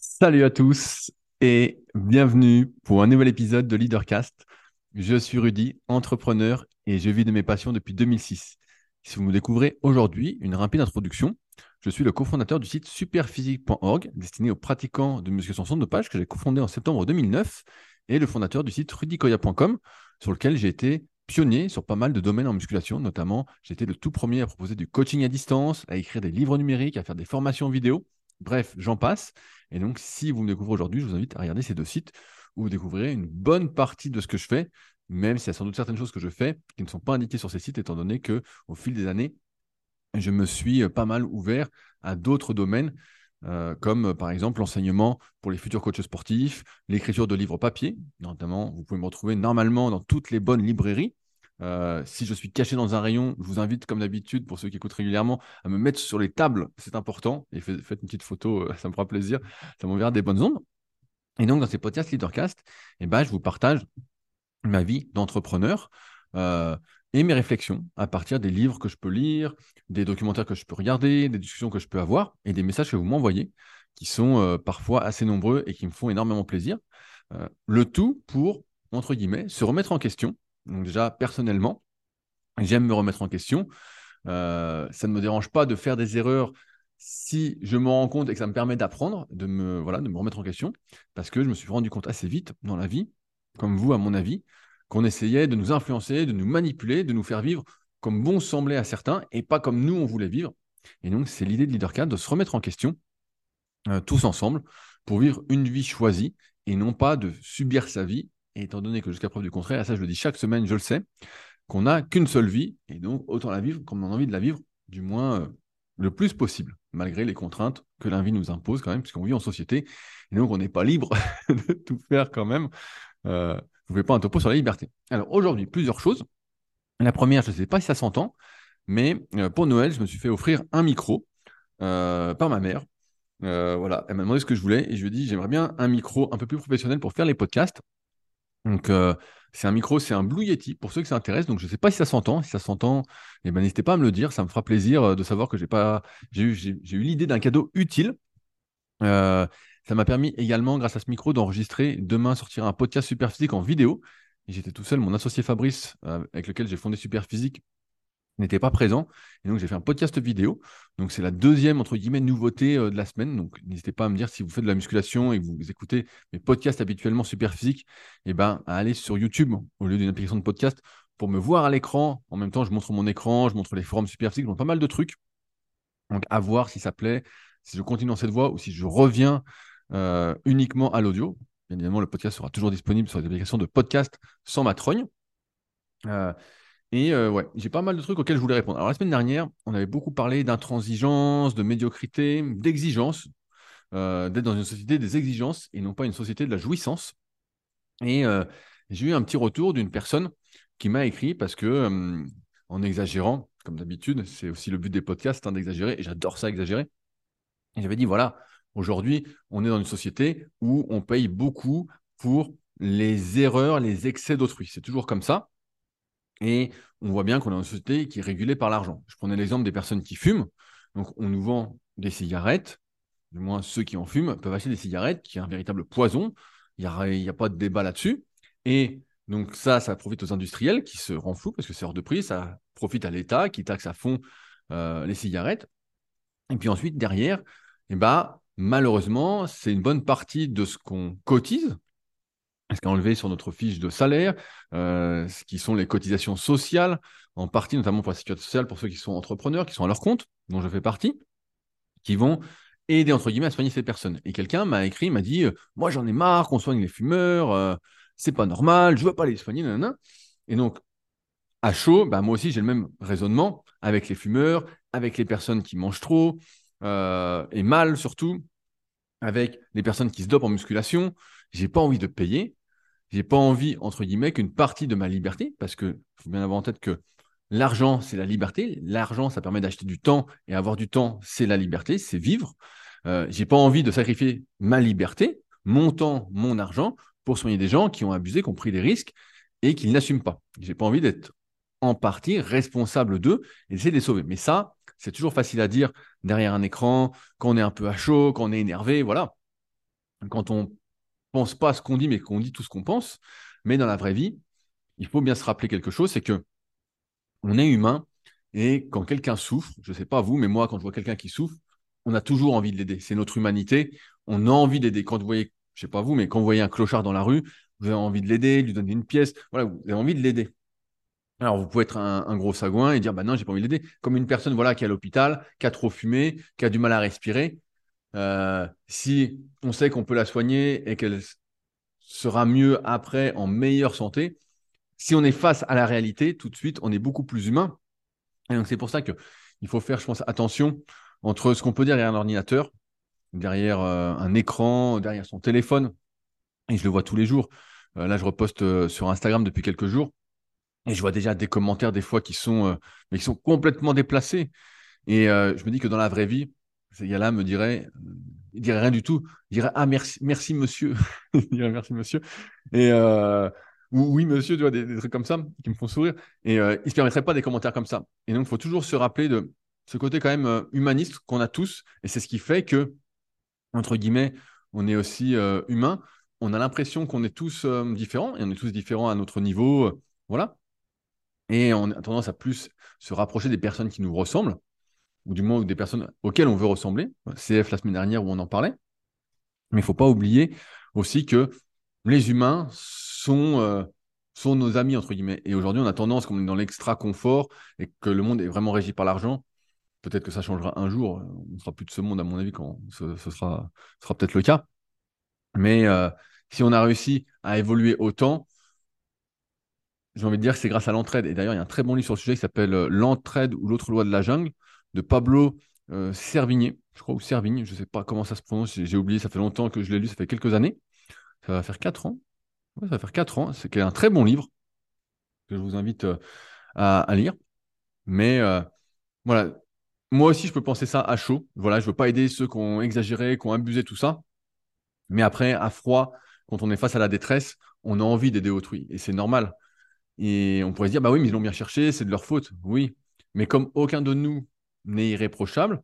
Salut à tous et bienvenue pour un nouvel épisode de Leadercast. Je suis Rudy, entrepreneur et je vis de mes passions depuis 2006. Si vous me découvrez aujourd'hui, une rapide introduction. Je suis le cofondateur du site superphysique.org destiné aux pratiquants de musculation sans dopage que j'ai cofondé en septembre 2009 et le fondateur du site rudykoya.com sur lequel j'ai été pionnier sur pas mal de domaines en musculation, notamment j'étais le tout premier à proposer du coaching à distance, à écrire des livres numériques, à faire des formations vidéo. Bref, j'en passe. Et donc, si vous me découvrez aujourd'hui, je vous invite à regarder ces deux sites où vous découvrirez une bonne partie de ce que je fais, même s'il y a sans doute certaines choses que je fais qui ne sont pas indiquées sur ces sites, étant donné que au fil des années, je me suis euh, pas mal ouvert à d'autres domaines, euh, comme euh, par exemple l'enseignement pour les futurs coachs sportifs, l'écriture de livres papier, notamment, vous pouvez me retrouver normalement dans toutes les bonnes librairies. Si je suis caché dans un rayon, je vous invite, comme d'habitude, pour ceux qui écoutent régulièrement, à me mettre sur les tables, c'est important, et faites une petite photo, ça me fera plaisir, ça m'enverra des bonnes ondes. Et donc, dans ces podcasts Leadercast, eh ben, je vous partage ma vie d'entrepreneur et mes réflexions à partir des livres que je peux lire, des documentaires que je peux regarder, des discussions que je peux avoir et des messages que vous m'envoyez qui sont euh, parfois assez nombreux et qui me font énormément plaisir. Euh, le tout pour, entre guillemets, se remettre en question. Donc déjà, personnellement, j'aime me remettre en question. Euh, ça ne me dérange pas de faire des erreurs si je me rends compte et que ça me permet d'apprendre, de me, voilà, de me remettre en question, parce que je me suis rendu compte assez vite dans la vie, comme vous à mon avis, qu'on essayait de nous influencer, de nous manipuler, de nous faire vivre comme bon semblait à certains et pas comme nous on voulait vivre. Et donc, c'est l'idée de LeaderCat de se remettre en question euh, tous ensemble pour vivre une vie choisie et non pas de subir sa vie. Et étant donné que jusqu'à preuve du contraire, ça je le dis chaque semaine, je le sais, qu'on n'a qu'une seule vie et donc autant la vivre comme on a envie de la vivre, du moins euh, le plus possible, malgré les contraintes que la vie nous impose quand même, puisqu'on vit en société. Et donc on n'est pas libre de tout faire quand même. Euh, vous ne pouvez pas un topo sur la liberté. Alors aujourd'hui, plusieurs choses. La première, je ne sais pas si ça s'entend, mais euh, pour Noël, je me suis fait offrir un micro euh, par ma mère. Voilà, elle m'a demandé ce que je voulais et je lui ai dit j'aimerais bien un micro un peu plus professionnel pour faire les podcasts. Donc c'est un micro, c'est un Blue Yeti pour ceux que ça intéresse. Donc je ne sais pas si ça s'entend. Si ça s'entend, eh ben, n'hésitez pas à me le dire. Ça me fera plaisir de savoir que j'ai pas, eu, l'idée d'un cadeau utile. Ça m'a permis également, grâce à ce micro, d'enregistrer. Demain, sortir un podcast Superphysique en vidéo. j'étais tout seul. Mon associé Fabrice, euh, avec lequel j'ai fondé Superphysique, n'était pas présent. Et donc, j'ai fait un podcast vidéo. Donc, c'est la deuxième, entre guillemets, nouveauté euh, de la semaine. Donc, n'hésitez pas à me dire si vous faites de la musculation et que vous écoutez mes podcasts habituellement Superphysique, eh ben, à aller sur YouTube au lieu d'une application de podcast pour me voir à l'écran. En même temps, je montre mon écran, je montre les forums Superphysique, je montre pas mal de trucs. Donc, à voir si ça plaît, si je continue dans cette voie ou si je reviens euh, uniquement à l'audio. Bien évidemment, le podcast sera toujours disponible sur les applications de podcast sans ma trogne. Euh, et euh, ouais, j'ai pas mal de trucs auxquels je voulais répondre. Alors la semaine dernière, on avait beaucoup parlé d'intransigeance, de médiocrité, d'exigence, d'être dans une société des exigences et non pas une société de la jouissance. Et j'ai eu un petit retour d'une personne qui m'a écrit parce que, en exagérant, comme d'habitude, c'est aussi le but des podcasts hein, d'exagérer, et j'adore ça exagérer. Et j'avais dit voilà, Aujourd'hui, on est dans une société où on paye beaucoup pour les erreurs, les excès d'autrui. C'est toujours comme ça. Et on voit bien qu'on est une société qui est régulée par l'argent. Je prenais l'exemple des personnes qui fument. Donc, on nous vend des cigarettes. Du moins, ceux qui en fument peuvent acheter des cigarettes, qui est un véritable poison. Il n'y a, pas de débat là-dessus. Et donc, ça, ça profite aux industriels qui se rendent fous parce que c'est hors de prix. Ça profite à l'État qui taxe à fond euh, les cigarettes. Et puis ensuite, derrière, eh ben, malheureusement, c'est une bonne partie de ce qu'on cotise, ce qu'on a enlevé sur notre fiche de salaire, euh, ce qui sont les cotisations sociales, en partie notamment pour la situation sociale, pour ceux qui sont entrepreneurs, qui sont à leur compte, dont je fais partie, qui vont aider entre guillemets à soigner ces personnes. Et quelqu'un m'a écrit, m'a dit, euh, moi j'en ai marre qu'on soigne les fumeurs, euh, c'est pas normal, je veux pas les soigner, nanana. Et donc, à chaud, bah, moi aussi j'ai le même raisonnement avec les fumeurs, avec les personnes qui mangent trop, et mal surtout avec les personnes qui se dopent en musculation. J'ai pas envie de payer. J'ai pas envie, entre guillemets, qu'une partie de ma liberté, parce que faut bien avoir en tête que l'argent, c'est la liberté. L'argent, ça permet d'acheter du temps, et avoir du temps, c'est la liberté, c'est vivre. Euh, j'ai pas envie de sacrifier ma liberté, mon temps, mon argent, pour soigner des gens qui ont abusé, qui ont pris des risques et qui n'assument pas. J'ai pas envie d'être en partie responsable d'eux et d'essayer de les sauver. Mais ça, c'est toujours facile à dire derrière un écran, quand on est un peu à chaud, quand on est énervé, voilà. quand on pense pas à ce qu'on dit, mais qu'on dit tout ce qu'on pense. Mais dans la vraie vie, il faut bien se rappeler quelque chose, c'est que on est humain et quand quelqu'un souffre, je ne sais pas vous, mais moi, quand je vois quelqu'un qui souffre, on a toujours envie de l'aider. C'est notre humanité. On a envie d'aider. Quand vous voyez, je ne sais pas vous, mais quand vous voyez un clochard dans la rue, vous avez envie de l'aider, lui donner une pièce. Voilà, vous avez envie de l'aider. Alors, vous pouvez être un, gros sagouin et dire, bah non, j'ai pas envie de l'aider. Comme une personne voilà, qui est à l'hôpital, qui a trop fumé, qui a du mal à respirer. Euh, si on sait qu'on peut la soigner et qu'elle sera mieux après, en meilleure santé, si on est face à la réalité, tout de suite, on est beaucoup plus humain. Et donc, c'est pour ça qu'il faut faire, je pense, attention entre ce qu'on peut dire derrière un ordinateur, derrière euh, un écran, derrière son téléphone. Et je le vois tous les jours. Euh, là, je reposte sur Instagram depuis quelques jours. Et je vois déjà des commentaires des fois qui sont, mais qui sont complètement déplacés. Et je me dis que dans la vraie vie, ces gars-là me diraient, ils diraient rien du tout. Ils diraient ah merci, merci monsieur. ils merci monsieur. Et oui, monsieur, tu vois, des, trucs comme ça qui me font sourire. Et euh, ne se permettraient pas des commentaires comme ça. Et donc, il faut toujours se rappeler de ce côté quand même euh, humaniste qu'on a tous. Et c'est ce qui fait que, entre guillemets, on est aussi euh, humain. On a l'impression qu'on est tous différents et on est tous différents à notre niveau. voilà. Et on a tendance à plus se rapprocher des personnes qui nous ressemblent, ou du moins des personnes auxquelles on veut ressembler. CF la semaine dernière où on en parlait. Mais il ne faut pas oublier aussi que les humains sont, euh, sont nos amis, entre guillemets. Et aujourd'hui, on a tendance, comme on est dans l'extra confort et que le monde est vraiment régi par l'argent, peut-être que ça changera un jour. On ne sera plus de ce monde, à mon avis, quand ce, sera, sera peut-être le cas. Mais euh, si on a réussi à évoluer autant, j'ai envie de dire que c'est grâce à l'entraide. Et d'ailleurs, il y a un très bon livre sur le sujet qui s'appelle euh, L'entraide ou l'autre loi de la jungle de Pablo Servigné, je crois, ou Servigne, je ne sais pas comment ça se prononce, j'ai oublié, ça fait longtemps que je l'ai lu, ça fait quelques années. Ça va faire quatre ans, ça va faire 4 ans. C'est un très bon livre que je vous invite euh, à, lire. Mais euh, voilà, moi aussi, je peux penser ça à chaud. Voilà, je ne veux pas aider ceux qui ont exagéré, qui ont abusé, tout ça. Mais après, à froid, quand on est face à la détresse, on a envie d'aider autrui. Et c'est normal. Et on pourrait se dire, bah oui, mais ils l'ont bien cherché, c'est de leur faute. Oui. Mais comme aucun de nous n'est irréprochable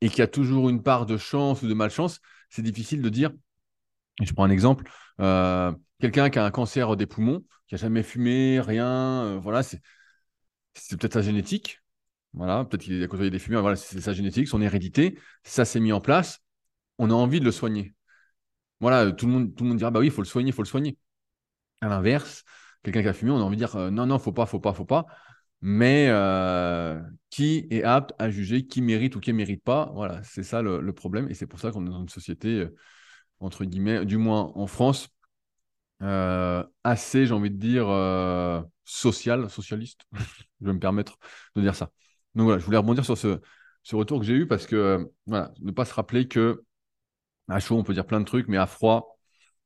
et qu'il y a toujours une part de chance ou de malchance, c'est difficile de dire. je prends un exemple. Euh, quelqu'un qui a un cancer des poumons, qui a jamais fumé, rien, euh, voilà, c'est peut-être sa génétique. Voilà, peut-être qu'il a côtoyé des fumeurs, voilà, c'est sa génétique, son hérédité. Ça s'est mis en place. On a envie de le soigner. Voilà, tout le monde, tout le monde dira bah oui, il faut le soigner, il faut le soigner. À l'inverse, quelqu'un qui a fumé, on a envie de dire euh, non, non, faut pas, faut pas, faut pas. Mais euh, qui est apte à juger qui mérite ou qui ne mérite pas Voilà, c'est ça le, problème. Et c'est pour ça qu'on est dans une société, entre guillemets, du moins en France, euh, assez, j'ai envie de dire, euh, social, socialiste. je vais me permettre de dire ça. Donc voilà, je voulais rebondir sur ce, ce retour que j'ai eu parce que, euh, voilà, ne pas se rappeler que à chaud, on peut dire plein de trucs, mais à froid,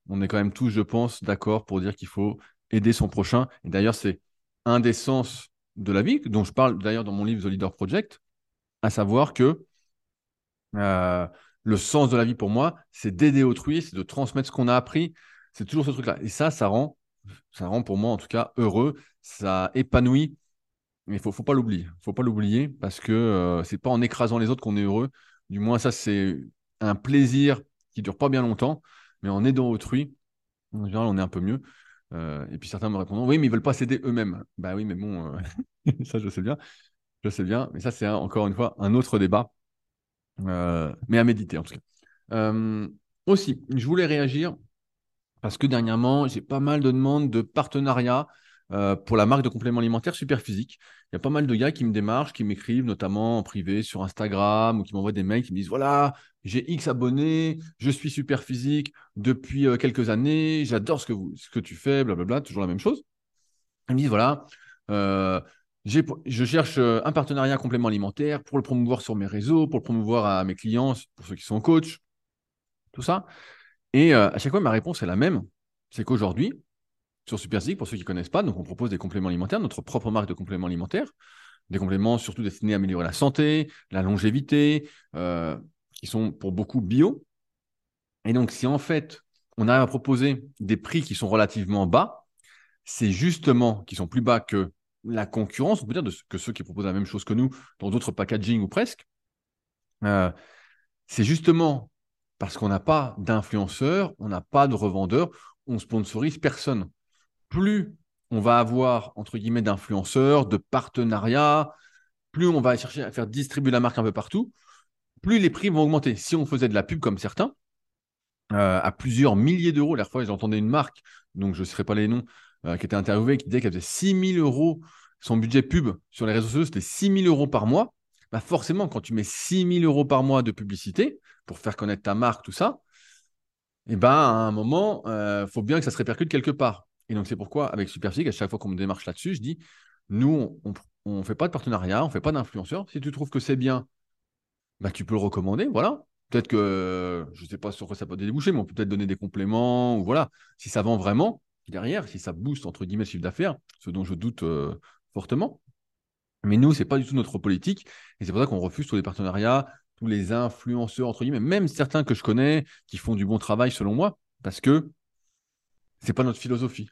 on est quand même tous, je pense, d'accord pour dire qu'il faut aider son prochain. Et d'ailleurs, c'est un des sens de la vie, dont je parle d'ailleurs dans mon livre The Leader Project, à savoir que le sens de la vie pour moi, c'est d'aider autrui, c'est de transmettre ce qu'on a appris, c'est toujours ce truc-là. Et ça, ça rend, ça rend pour moi en tout cas heureux, ça épanouit. Mais il faut, faut pas l'oublier. Il faut pas l'oublier parce que euh, c'est pas en écrasant les autres qu'on est heureux. Du moins, ça, c'est un plaisir qui dure pas bien longtemps, mais en aidant autrui, en général, on est un peu mieux. Euh, et puis certains me répondent oui, mais ils veulent pas s'aider eux-mêmes. Bah oui, mais bon, euh, ça, je sais bien. Je sais bien. Mais ça, c'est encore une fois un autre débat. mais à méditer en tout cas. aussi, je voulais réagir parce que dernièrement, j'ai pas mal de demandes de partenariat euh, pour la marque de compléments alimentaires Superphysique. Il y a pas mal de gars qui me démarchent, qui m'écrivent notamment en privé sur Instagram ou qui m'envoient des mails qui me disent voilà, j'ai X abonnés, je suis Superphysique depuis euh, quelques années, j'adore ce que, ce que tu fais, blablabla, toujours la même chose. Ils me disent voilà, euh, je cherche un partenariat complément alimentaire pour le promouvoir sur mes réseaux, pour le promouvoir à mes clients, pour ceux qui sont coachs, tout ça. Et à chaque fois, ma réponse est la même. C'est qu'aujourd'hui, sur Superphysique, pour ceux qui ne connaissent pas, donc on propose des compléments alimentaires, notre propre marque de compléments alimentaires, des compléments surtout destinés à améliorer la santé, la longévité, euh, qui sont pour beaucoup bio. Et donc, si en fait, on arrive à proposer des prix qui sont relativement bas, c'est justement qui sont plus bas que la concurrence, on peut dire que ceux qui proposent la même chose que nous dans d'autres packaging ou presque. Euh, c'est justement parce qu'on n'a pas d'influenceurs, on n'a pas de revendeurs, on sponsorise personne. Plus on va avoir, d'influenceurs, de partenariats, plus on va chercher à faire distribuer la marque un peu partout, plus les prix vont augmenter. Si on faisait de la pub comme certains, euh, à plusieurs milliers d'euros, la fois j'entendais une marque, donc je ne serai pas les noms, euh, qui était interviewée, qui disait qu'elle faisait 6 000 euros, son budget pub sur les réseaux sociaux, c'était 6 000 euros par mois. Bah forcément, quand tu mets 6 000 euros par mois de publicité pour faire connaître ta marque, tout ça, et eh ben, à un moment, il euh, faut bien que ça se répercute quelque part. Et donc, c'est pourquoi, avec Superphysique, à chaque fois qu'on me démarche là-dessus, je dis nous, on ne fait pas de partenariat, on ne fait pas d'influenceur. Si tu trouves que c'est bien, bah, tu peux le recommander. Voilà. Peut-être que, je ne sais pas sur quoi ça peut déboucher, mais on peut peut-être donner des compléments. Ou voilà. Si ça vend vraiment, derrière, si ça booste, entre guillemets, le chiffre d'affaires, ce dont je doute euh, fortement. Mais nous, ce n'est pas du tout notre politique. Et c'est pour ça qu'on refuse tous les partenariats, tous les influenceurs, entre guillemets, même certains que je connais qui font du bon travail selon moi, parce que ce n'est pas notre philosophie.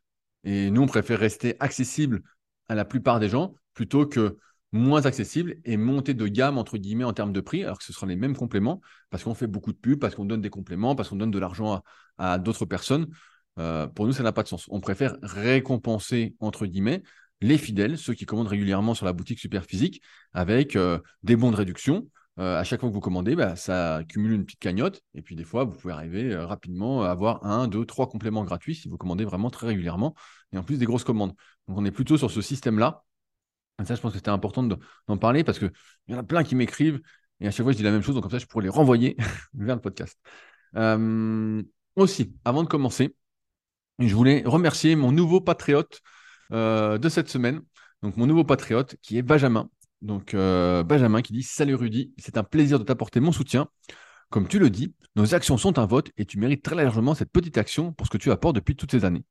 Et nous, on préfère rester accessible à la plupart des gens plutôt que moins accessible et monter de gamme, entre guillemets, en termes de prix, alors que ce sera les mêmes compléments, parce qu'on fait beaucoup de pubs, parce qu'on donne des compléments, parce qu'on donne de l'argent à, d'autres personnes. Euh, pour nous, ça n'a pas de sens. On préfère récompenser, entre guillemets, les fidèles, ceux qui commandent régulièrement sur la boutique Super Physique, avec euh, des bons de réduction, euh, à chaque fois que vous commandez, bah, ça cumule une petite cagnotte. Et puis des fois, vous pouvez arriver rapidement à avoir un, deux, trois compléments gratuits si vous commandez vraiment très régulièrement. Et en plus, des grosses commandes. Donc on est plutôt sur ce système-là. Et ça, je pense que c'était important d'en parler parce qu'il y en a plein qui m'écrivent. Et à chaque fois, je dis la même chose. Donc comme ça, je pourrais les renvoyer vers le podcast. Euh, aussi, avant de commencer, je voulais remercier mon nouveau patriote de cette semaine. Donc mon nouveau patriote qui est Benjamin. Donc, euh, Benjamin qui dit Salut Rudy, c'est un plaisir de t'apporter mon soutien. Comme tu le dis, nos actions sont un vote et tu mérites très largement cette petite action pour ce que tu apportes depuis toutes ces années.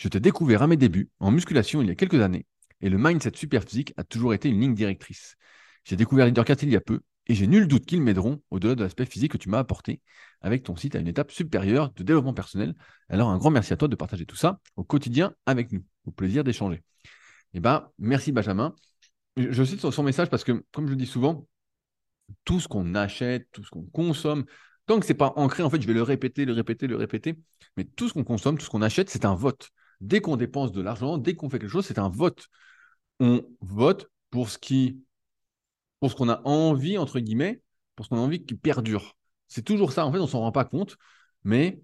Je t'ai découvert à mes débuts en musculation il y a quelques années et le mindset super physique a toujours été une ligne directrice. J'ai découvert LeaderCast il y a peu et j'ai nul doute qu'ils m'aideront au-delà de l'aspect physique que tu m'as apporté avec ton site à une étape supérieure de développement personnel. Alors, un grand merci à toi de partager tout ça au quotidien avec nous. Au plaisir d'échanger. Eh bien, merci Benjamin je cite son message parce que, comme je le dis souvent, tout ce qu'on achète, tout ce qu'on consomme, tant que ce n'est pas ancré, en fait, je vais le répéter, le répéter, le répéter, mais tout ce qu'on consomme, tout ce qu'on achète, c'est un vote. Dès qu'on dépense de l'argent, dès qu'on fait quelque chose, c'est un vote. On vote pour ce qui, pour ce qu'on a envie, entre guillemets, pour ce qu'on a envie qui perdure. C'est toujours ça. En fait, on s'en rend pas compte, mais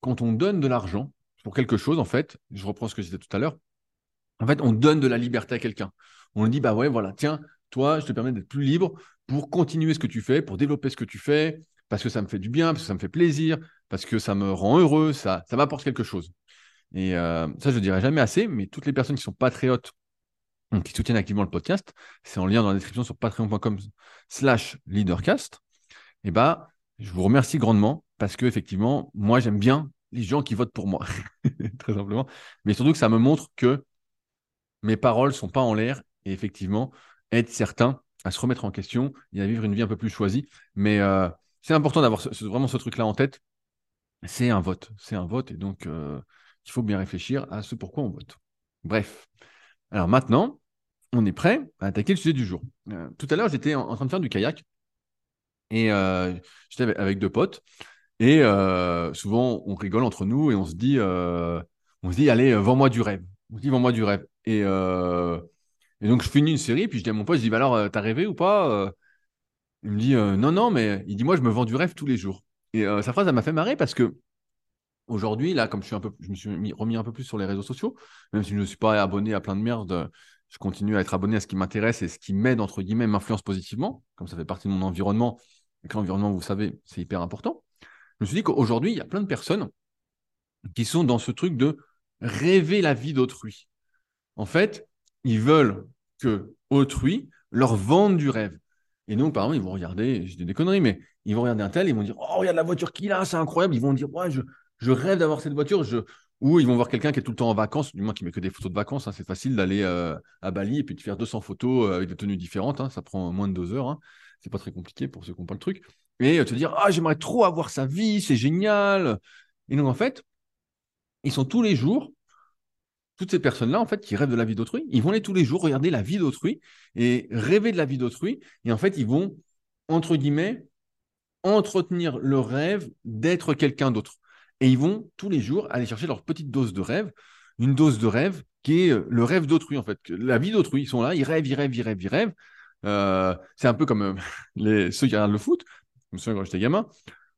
quand on donne de l'argent pour quelque chose, en fait, je reprends ce que je disais tout à l'heure, en fait, on donne de la liberté à quelqu'un on lui dit, bah ouais, voilà, tiens, toi, je te permets d'être plus libre pour continuer ce que tu fais, pour développer ce que tu fais, parce que ça me fait du bien, parce que ça me fait plaisir, parce que ça me rend heureux, ça, ça m'apporte quelque chose. Et euh, ça, je ne dirai jamais assez, mais toutes les personnes qui sont patriotes, qui soutiennent activement le podcast, c'est en lien dans la description sur patreon.com slash leadercast, et bah, je vous remercie grandement parce que effectivement, moi, j'aime bien les gens qui votent pour moi, très simplement, mais surtout que ça me montre que mes paroles ne sont pas en l'air et effectivement être certain à se remettre en question et à vivre une vie un peu plus choisie. Mais euh, c'est important d'avoir vraiment ce truc-là en tête. C'est un vote, c'est un vote, et donc euh, il faut bien réfléchir à ce pourquoi on vote. Bref. Alors maintenant, on est prêt à attaquer le sujet du jour. Euh, tout à l'heure, j'étais en, train de faire du kayak et j'étais avec, deux potes. Et souvent, on rigole entre nous et on se dit, on se dit, allez, vends-moi du rêve. On se dit, vends-moi du rêve. Et donc, je finis une série, puis je dis à mon pote, je dis, bah alors, euh, t'as rêvé ou pas euh? Il me dit, euh, non, non, mais il dit, moi, je me vends du rêve tous les jours. Et sa phrase, elle m'a fait marrer parce que aujourd'hui, là, comme je, suis un peu, je me suis remis un peu plus sur les réseaux sociaux, même si je ne suis pas abonné à plein de merde, je continue à être abonné à ce qui m'intéresse et ce qui m'aide, entre guillemets, m'influence positivement, comme ça fait partie de mon environnement. Et que l'environnement, vous savez, c'est hyper important. Je me suis dit qu'aujourd'hui, il y a plein de personnes qui sont dans ce truc de rêver la vie d'autrui. En fait, ils veulent que autrui leur vende du rêve. Et donc, par exemple, ils vont regarder, je dis des conneries, mais ils vont regarder un tel, ils vont dire Oh, regarde la voiture qu'il a, c'est incroyable. Ils vont dire Ouais, je, je rêve d'avoir cette voiture. Ou ils vont voir quelqu'un qui est tout le temps en vacances, du moins qui met que des photos de vacances. Hein. C'est facile d'aller euh, à Bali et puis de faire 200 photos euh, avec des tenues différentes. Hein. Ça prend moins de deux heures. Hein. C'est pas très compliqué pour ceux qui n'ont pas le truc. Et euh, te dire Ah, j'aimerais trop avoir sa vie, c'est génial. Et donc, en fait, ils sont tous les jours toutes ces personnes-là, en fait, qui rêvent de la vie d'autrui, ils vont aller tous les jours regarder la vie d'autrui et rêver de la vie d'autrui. Et en fait, ils vont, entre guillemets, entretenir le rêve d'être quelqu'un d'autre. Et ils vont tous les jours aller chercher leur petite dose de rêve, une dose de rêve qui est euh, le rêve d'autrui, en fait, la vie d'autrui. Ils sont là, ils rêvent, ils rêvent, ils rêvent, ils rêvent. Euh, c'est un peu comme euh, ceux qui regardent le foot. Je me souviens quand j'étais gamin,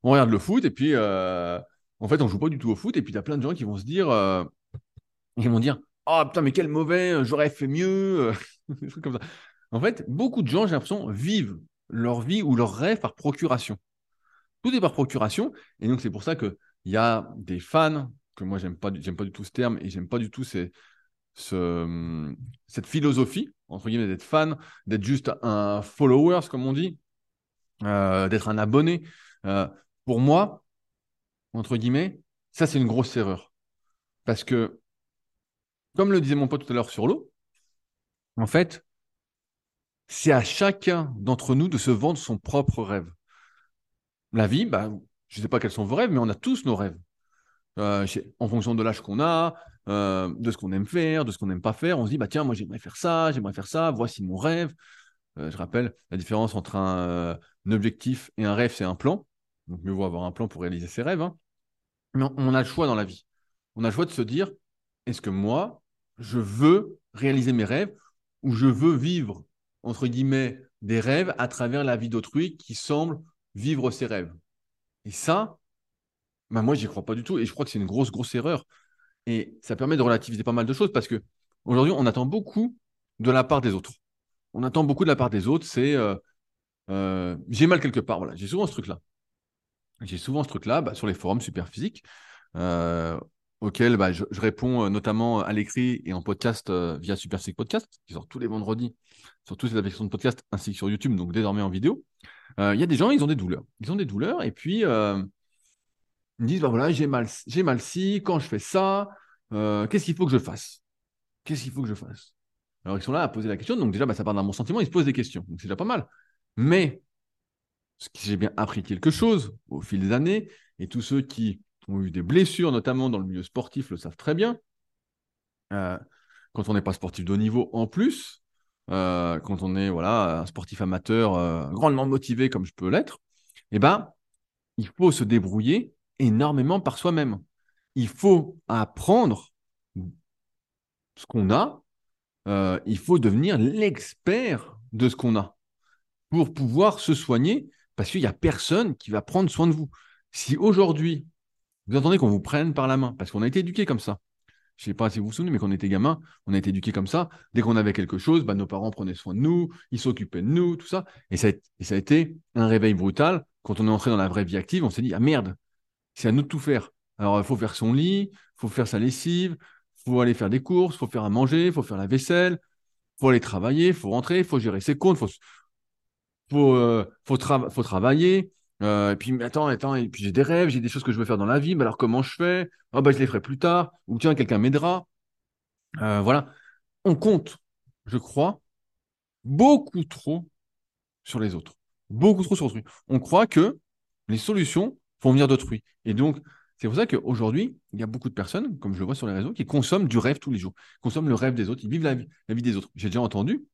on regarde le foot et puis en fait, on joue pas du tout au foot. Et puis, il y a plein de gens qui vont se dire, ils vont dire, oh putain, mais quel mauvais, j'aurais fait mieux. des trucs comme ça. En fait, beaucoup de gens, j'ai l'impression, vivent leur vie ou leur rêve par procuration. Tout est par procuration. Et donc, c'est pour ça qu'il y a des fans, que moi, j'aime pas, j'aime pas du tout ce terme et j'aime pas du tout ce, cette philosophie, entre guillemets, d'être fan, d'être juste un followers, comme on dit, euh, d'être un abonné. Euh, pour moi, entre guillemets, ça, c'est une grosse erreur. Parce que, comme le disait mon pote tout à l'heure sur l'eau, en fait, c'est à chacun d'entre nous de se vendre son propre rêve. La vie, bah, je ne sais pas quels sont vos rêves, mais on a tous nos rêves. Euh, en fonction de l'âge qu'on a, euh, de ce qu'on aime faire, de ce qu'on n'aime pas faire, on se dit, bah tiens, moi j'aimerais faire ça, j'aimerais faire ça, voici mon rêve. Euh, je rappelle, la différence entre un, objectif et un rêve, c'est un plan. Donc mieux vaut avoir un plan pour réaliser ses rêves. Hein. Mais on a le choix dans la vie. On a le choix de se dire, est-ce que moi, je veux réaliser mes rêves ou je veux vivre entre guillemets, des rêves à travers la vie d'autrui qui semble vivre ses rêves? Et ça, bah moi, j'y crois pas du tout. Et je crois que c'est une grosse, grosse erreur. Et ça permet de relativiser pas mal de choses parce que aujourd'hui, on attend beaucoup de la part des autres. On attend beaucoup de la part des autres. C'est euh, euh, j'ai mal quelque part. Voilà, j'ai souvent ce truc-là. J'ai souvent ce truc-là bah, sur les forums super physiques. Euh, auquel bah, je, réponds notamment à l'écrit et en podcast via Super Podcast, qui sort tous les vendredis sur toutes les applications de podcast ainsi que sur YouTube, donc désormais en vidéo. Euh, il y a des gens, ils ont des douleurs. Ils ont des douleurs et puis ils me disent bah voilà, j'ai mal, j'ai mal quand je fais ça, qu'est-ce qu'il faut que je fasse? Qu'est-ce qu'il faut que je fasse? Alors ils sont là à poser la question, donc déjà bah, ça part d'un bon sentiment, ils se posent des questions, donc c'est déjà pas mal. Mais ce que j'ai bien appris quelque chose au fil des années, et tous ceux qui ont eu des blessures, notamment dans le milieu sportif, le savent très bien. Euh, quand on n'est pas sportif de haut niveau, en plus, euh, quand on est voilà un sportif amateur euh, grandement motivé comme je peux l'être, eh ben, il faut se débrouiller énormément par soi-même. Il faut apprendre ce qu'on a. il faut devenir l'expert de ce qu'on a pour pouvoir se soigner, parce qu'il n'y a personne qui va prendre soin de vous. Si aujourd'hui vous attendez qu'on vous prenne par la main, parce qu'on a été éduqué comme ça. Je ne sais pas si vous vous souvenez, mais quand on était gamin, on a été éduqué comme ça. Dès qu'on avait quelque chose, bah, nos parents prenaient soin de nous, ils s'occupaient de nous, tout ça. Et ça, a, été un réveil brutal. Quand on est entré dans la vraie vie active, on s'est dit, ah merde, c'est à nous de tout faire. Alors, il faut faire son lit, il faut faire sa lessive, il faut aller faire des courses, il faut faire à manger, il faut faire la vaisselle, il faut aller travailler, il faut rentrer, il faut gérer ses comptes, il faut, euh, faut travailler, euh, et puis, attends, attends, et puis j'ai des rêves, j'ai des choses que je veux faire dans la vie, mais alors comment je fais? Oh, bah, Je les ferai plus tard, ou tiens, quelqu'un m'aidera. Euh, voilà. On compte, je crois, beaucoup trop sur les autres. Beaucoup trop sur autrui. On croit que les solutions vont venir d'autrui. Et donc, c'est pour ça qu'aujourd'hui, il y a beaucoup de personnes, comme je le vois sur les réseaux, qui consomment du rêve tous les jours, consomment le rêve des autres, ils vivent la vie, la vie des autres. J'ai déjà entendu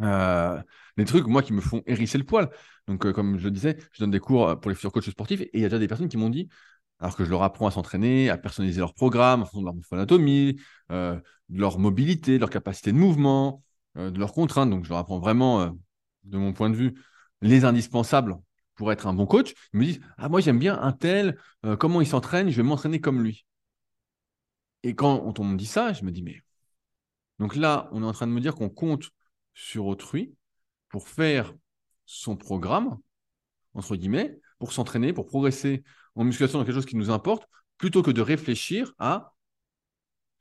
euh, des trucs, moi, qui me font hérisser le poil. Donc, euh, comme je le disais, je donne des cours euh, pour les futurs coachs sportifs et il y a déjà des personnes qui m'ont dit, alors que je leur apprends à s'entraîner, à personnaliser leur programme en fonction de leur morphoanatomie, de leur mobilité, de leur capacité de mouvement, de leurs contraintes. Donc, je leur apprends vraiment, de mon point de vue, les indispensables pour être un bon coach. Ils me disent, ah, moi, j'aime bien un tel, comment il s'entraîne, je vais m'entraîner comme lui. Et quand on me dit ça, je me dis, mais. Donc là, on est en train de me dire qu'on compte sur autrui pour faire son programme, entre guillemets, pour s'entraîner, pour progresser en musculation dans quelque chose qui nous importe, plutôt que de réfléchir à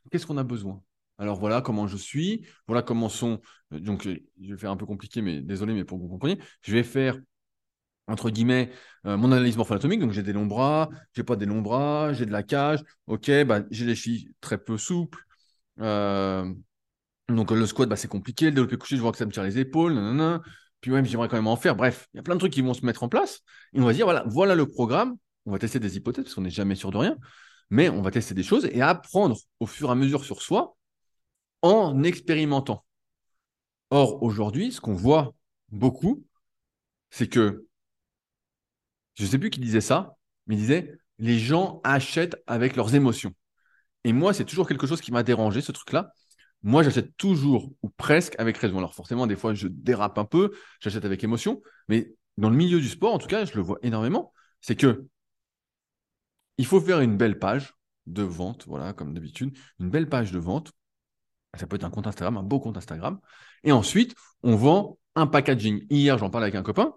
qu'est-ce qu'on a besoin. Alors voilà comment je suis, voilà comment sont. Donc je vais faire un peu compliqué, mais désolé, mais pour que vous compreniez, je vais faire entre guillemets, euh, mon analyse morpho-anatomique. Donc, j'ai des longs bras, j'ai pas des longs bras, j'ai de la cage. OK, bah, j'ai les chevilles très peu souples. Euh, donc le squat, bah, c'est compliqué. Le développé couché, je vois que ça me tire les épaules. Puis même, j'aimerais quand même en faire. Bref, il y a plein de trucs qui vont se mettre en place. Et on va dire, voilà, voilà le programme. On va tester des hypothèses parce qu'on n'est jamais sûr de rien. Mais on va tester des choses et apprendre au fur et à mesure sur soi en expérimentant. Or, aujourd'hui, ce qu'on voit beaucoup, c'est que je ne sais plus qui disait ça, mais il disait les gens achètent avec leurs émotions. Et moi, c'est toujours quelque chose qui m'a dérangé, ce truc-là. Moi, j'achète toujours ou presque avec raison. Alors forcément, des fois, je dérape un peu, j'achète avec émotion, mais dans le milieu du sport, en tout cas, je le vois énormément. C'est que il faut faire une belle page de vente, voilà, comme d'habitude, une belle page de vente. Ça peut être un compte Instagram, un beau compte Instagram. Et ensuite, on vend un packaging. Hier, j'en parlais avec un copain.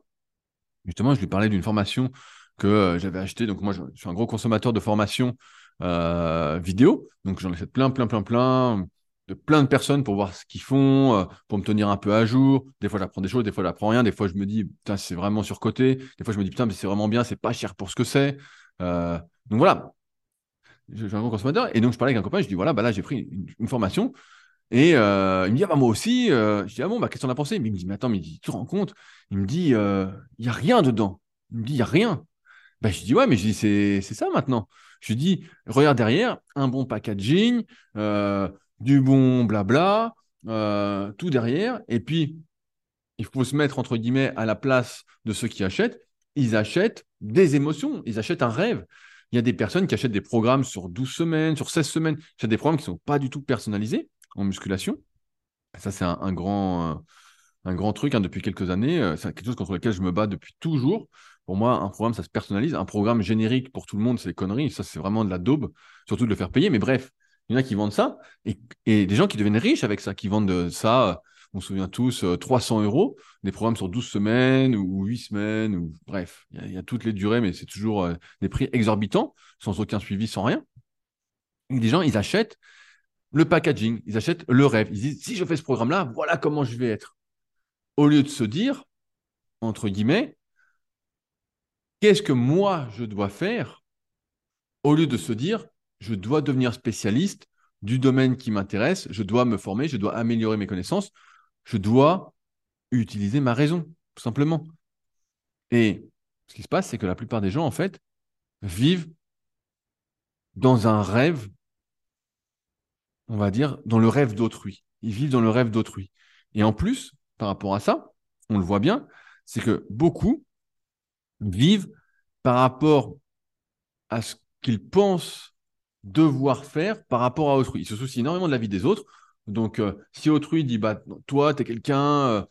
Justement, je lui parlais d'une formation que euh, j'avais achetée. Donc, moi, je, suis un gros consommateur de formation euh, vidéo. Donc, j'en fait plein, plein, plein, plein plein de personnes pour voir ce qu'ils font, euh, pour me tenir un peu à jour. Des fois, j'apprends des choses, des fois, j'apprends rien. Des fois, je me dis, putain, c'est vraiment surcoté. Des fois, je me dis, putain, mais c'est vraiment bien, c'est pas cher pour ce que c'est. donc, voilà. Je, suis un gros consommateur. Et donc, je parlais avec un copain, je dis, voilà, bah là, j'ai pris une formation et euh, il me dit, ah bah moi aussi. Euh, je dis, ah bon, bah qu'est-ce qu'on a pensé? Mais il me dit, mais attends, mais tu te rends compte? Il me dit, euh, il n'y a rien dedans. Il me dit, il n'y a rien. Bah, je dis, ouais, mais je dis, c'est ça maintenant. Je dis, regarde derrière, un bon packaging, du bon blabla, tout derrière. Et puis, il faut se mettre, entre guillemets, à la place de ceux qui achètent. Ils achètent des émotions, ils achètent un rêve. Il y a des personnes qui achètent des programmes sur 12 semaines, sur 16 semaines. Il des programmes qui ne sont pas du tout personnalisés en musculation. Ça, c'est un, grand, euh, un grand truc hein, depuis quelques années. Euh, c'est quelque chose contre lequel je me bats depuis toujours. Pour moi, un programme, ça se personnalise. Un programme générique pour tout le monde, c'est des conneries. Ça, c'est vraiment de la daube, surtout de le faire payer. Mais bref, il y en a qui vendent ça et, des gens qui deviennent riches avec ça, qui vendent ça. On se souvient tous, 300 euh, euros, des programmes sur 12 semaines ou 8 semaines, ou bref, il y, a toutes les durées, mais c'est toujours des prix exorbitants, sans aucun suivi, sans rien. Et des gens, ils achètent le packaging, ils achètent le rêve. Ils disent, si je fais ce programme-là, voilà comment je vais être. Au lieu de se dire, entre guillemets, qu'est-ce que moi je dois faire Au lieu de se dire, je dois devenir spécialiste du domaine qui m'intéresse, je dois me former, je dois améliorer mes connaissances, je dois utiliser ma raison, tout simplement. Et ce qui se passe, c'est que la plupart des gens, en fait, vivent dans un rêve on va dire, dans le rêve d'autrui. Ils vivent dans le rêve d'autrui. Et en plus, par rapport à ça, on le voit bien, c'est que beaucoup vivent par rapport à ce qu'ils pensent devoir faire par rapport à autrui. Ils se soucient énormément de la vie des autres. Donc, euh, si autrui dit, bah, toi, tu es quelqu'un, euh,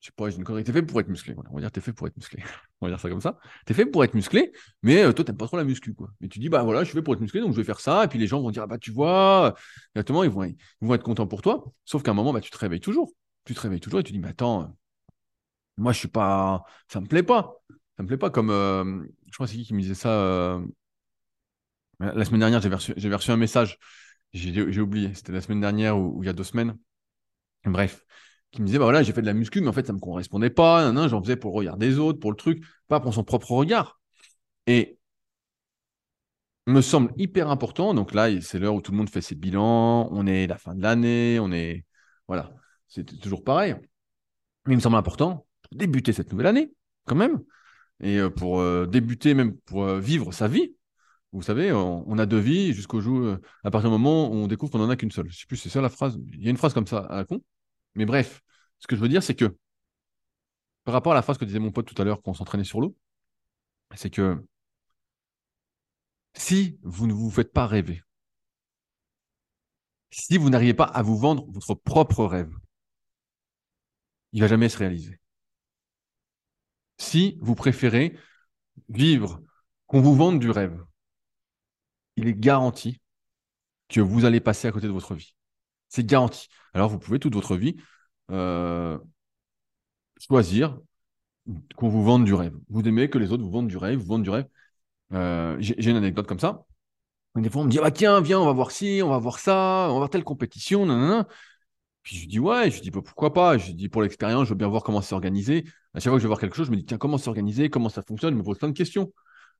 je sais pas, j'ai une connerie, t'es fait pour être musclé. on va dire, t'es fait pour être muscllé. on va dire ça comme ça. T'es fait pour être musclé, mais euh, toi, t'aimes pas trop la muscu, quoi. Mais tu dis, bah voilà, je suis fait pour être musclé, donc je vais faire ça. Et puis les gens vont dire, ah, bah tu vois, exactement, ils vont, ils vont être contents pour toi. Sauf qu'à un moment, bah, tu te réveilles toujours. Tu te réveilles toujours et tu dis, mais attends, moi, je suis pas, ça me plaît pas. Ça me plaît pas comme, euh, je crois, c'est qui qui me disait ça euh, la semaine dernière, j'ai reçu, un message. J'ai oublié. C'était la semaine dernière ou il y a deux semaines. Bref qui me disait bah voilà j'ai fait de la muscu mais en fait ça me correspondait pas. J'en faisais pour le regard des autres pour le truc. Pas pour son propre regard. Et me semble hyper important. Donc là c'est l'heure où tout le monde fait ses bilans. On est la fin de l'année. On est voilà. C'est toujours pareil. Mais il me semble important pour débuter cette nouvelle année quand même. Et euh, pour euh, débuter même pour euh, vivre sa vie vous savez, on, a deux vies jusqu'au jour, à partir du moment où on découvre qu'on n'en a qu'une seule. Je sais plus, c'est ça la phrase. Il y a une phrase comme ça à la con. Mais bref, ce que je veux dire, c'est que par rapport à la phrase que disait mon pote tout à l'heure qu'on s'entraînait sur l'eau, c'est que si vous ne vous faites pas rêver, si vous n'arrivez pas à vous vendre votre propre rêve, il ne va jamais se réaliser. Si vous préférez vivre, qu'on vous vende du rêve, il est garanti que vous allez passer à côté de votre vie. C'est garanti. Alors, vous pouvez toute votre vie euh, choisir qu'on vous vende du rêve. Vous aimez que les autres vous vendent du rêve, vous vendent du rêve. Euh, j'ai une anecdote comme ça. Des fois, on me dit, ah, tiens, viens, on va voir ci, on va voir ça, on va voir telle compétition, non Puis je dis, ouais, je dis, bah, pourquoi pas? Je dis, pour l'expérience, je veux bien voir comment c'est organisé. À chaque fois que je vais voir quelque chose, je me dis, tiens, comment c'est organisé, comment ça fonctionne, je me pose plein de questions.